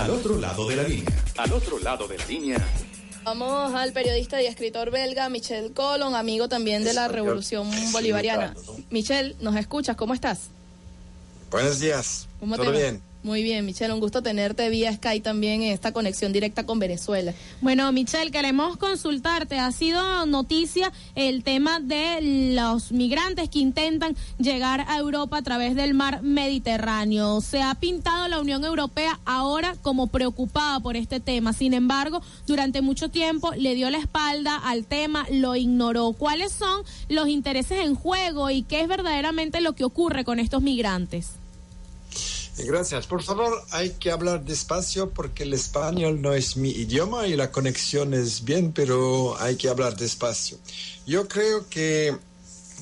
Al otro lado de la línea. Al otro lado de la línea. Vamos al periodista y escritor belga Michel Colon, amigo también de la Revolución Bolivariana. Michel, ¿nos escuchas? ¿Cómo estás? Buenos días. ¿Cómo ¿Todo te va? bien? Muy bien, Michelle, un gusto tenerte vía Skype también en esta conexión directa con Venezuela. Bueno, Michelle, queremos consultarte. Ha sido noticia el tema de los migrantes que intentan llegar a Europa a través del mar Mediterráneo. Se ha pintado la Unión Europea ahora como preocupada por este tema. Sin embargo, durante mucho tiempo le dio la espalda al tema, lo ignoró. ¿Cuáles son los intereses en juego y qué es verdaderamente lo que ocurre con estos migrantes? Gracias. Por favor, hay que hablar despacio porque el español no es mi idioma y la conexión es bien, pero hay que hablar despacio. Yo creo que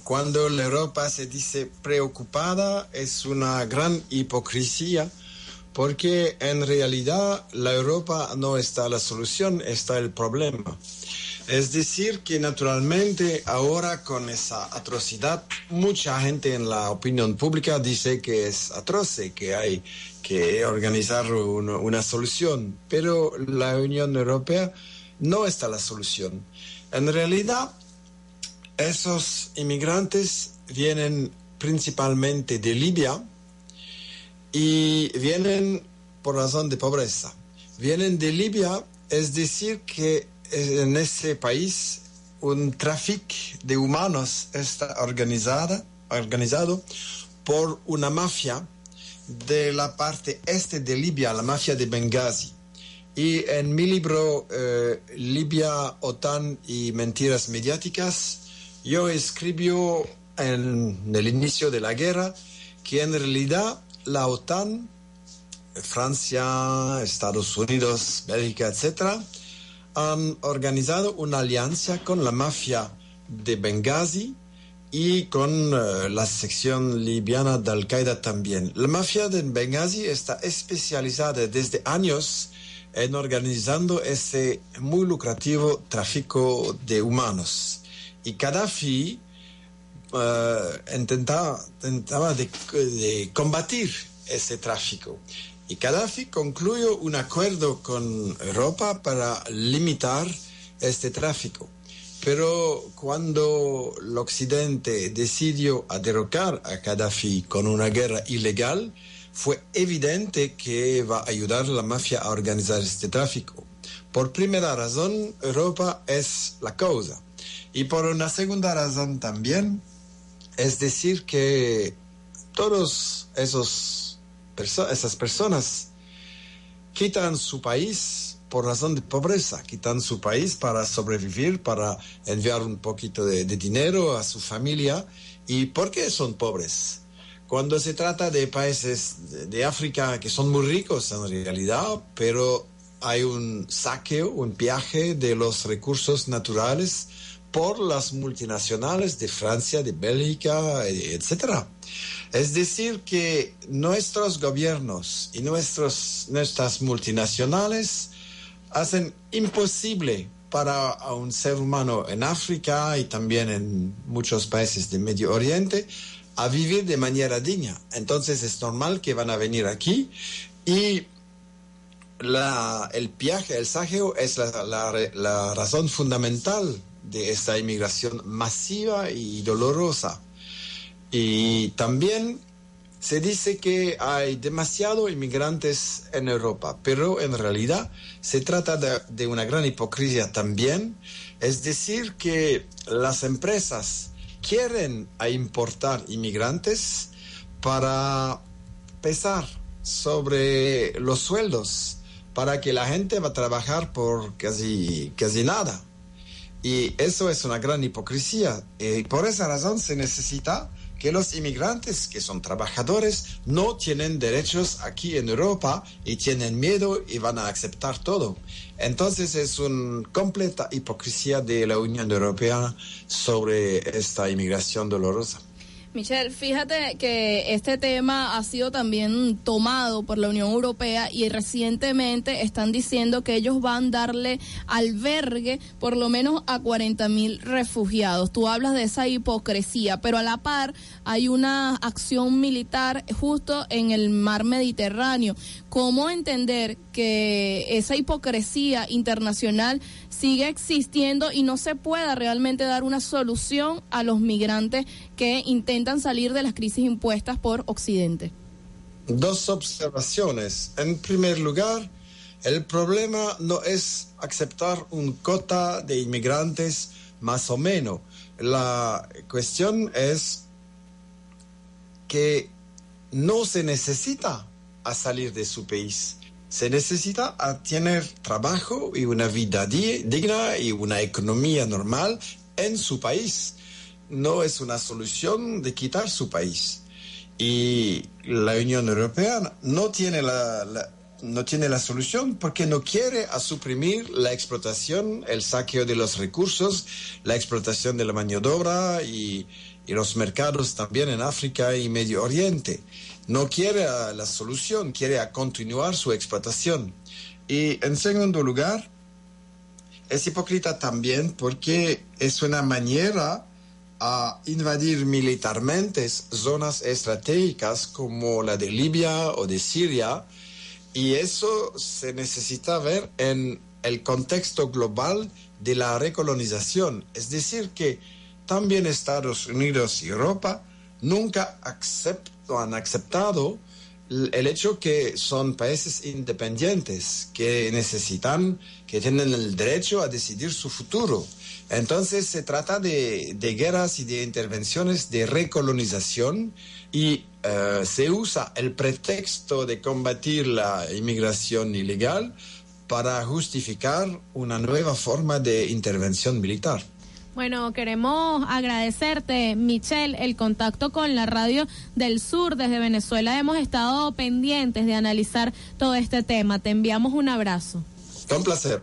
cuando la Europa se dice preocupada es una gran hipocresía porque en realidad la Europa no está la solución, está el problema. Es decir, que naturalmente ahora con esa atrocidad, mucha gente en la opinión pública dice que es atroce, que hay que organizar una, una solución, pero la Unión Europea no está la solución. En realidad, esos inmigrantes vienen principalmente de Libia y vienen por razón de pobreza. Vienen de Libia, es decir, que en ese país un tráfico de humanos está organizada, organizado por una mafia de la parte este de Libia, la mafia de Benghazi. Y en mi libro eh, Libia, OTAN y Mentiras Mediáticas, yo escribo en el inicio de la guerra que en realidad la OTAN, Francia, Estados Unidos, Bélgica, etcétera, han organizado una alianza con la mafia de Benghazi y con uh, la sección libiana de Al-Qaeda también. La mafia de Benghazi está especializada desde años en organizando ese muy lucrativo tráfico de humanos. Y Gaddafi uh, intentaba, intentaba de combatir ese tráfico. Y Gaddafi concluyó un acuerdo con Europa para limitar este tráfico. Pero cuando el Occidente decidió derrocar a Gaddafi con una guerra ilegal, fue evidente que va a ayudar la mafia a organizar este tráfico. Por primera razón, Europa es la causa. Y por una segunda razón también, es decir, que todos esos esas personas quitan su país por razón de pobreza, quitan su país para sobrevivir, para enviar un poquito de, dinero a su familia. ¿Y por qué son pobres? Cuando se trata de países de, de África que son muy ricos en realidad, pero hay un saqueo, un viaje de los recursos naturales por las multinacionales de Francia, de Bélgica, etcétera. Es decir, que nuestros gobiernos y nuestras multinacionales hacen imposible para un ser humano en África y también en muchos países del Medio Oriente a vivir de manera digna. Entonces es normal que van a venir aquí y el viaje, el saqueo es la razón fundamental de esta inmigración masiva y dolorosa. Y también se dice que hay demasiados inmigrantes en Europa, pero en realidad se trata de, una gran hipocresía también. Es decir, que las empresas quieren importar inmigrantes para pesar sobre los sueldos, para que la gente va a trabajar por casi, casi nada. Y eso es una gran hipocresía. Y por esa razón se necesita que los inmigrantes, que son trabajadores, no tienen derechos aquí en Europa y tienen miedo y van a aceptar todo. Entonces es una completa hipocresía de la Unión Europea sobre esta inmigración dolorosa. Michelle, fíjate que este tema ha sido también tomado por la Unión Europea y recientemente están diciendo que ellos van a darle albergue por lo menos a 40 mil refugiados. Tú hablas de esa hipocresía, pero a la par hay una acción militar justo en el mar Mediterráneo. ¿Cómo entender que esa hipocresía internacional sigue existiendo y no se pueda realmente dar una solución a los migrantes que intentan salir de las crisis impuestas por Occidente? Dos observaciones. En primer lugar, el problema no es aceptar un cota de inmigrantes más o menos. La cuestión es que no se necesita a salir de su país se necesita a tener trabajo y una vida digna y una economía normal en su país. No es una solución de quitar su país. Y la Unión Europea no tiene la, no tiene la solución porque no quiere a suprimir la explotación, el saqueo de los recursos, la explotación de la mano de obra y, y los mercados también en África y Medio Oriente no quiere la solución, quiere continuar su explotación. Y en segundo lugar, es hipócrita también porque es una manera a invadir militarmente zonas estratégicas como la de Libia o de Siria y eso se necesita ver en el contexto global de la recolonización. Es decir, que también Estados Unidos y Europa nunca han aceptado el hecho que son países independientes, que necesitan, que tienen el derecho a decidir su futuro. Entonces se trata de, guerras y de intervenciones de recolonización y eh, se usa el pretexto de combatir la inmigración ilegal para justificar una nueva forma de intervención militar. Bueno, queremos agradecerte, Michelle, el contacto con la radio del sur desde Venezuela. Hemos estado pendientes de analizar todo este tema. Te enviamos un abrazo. Un placer.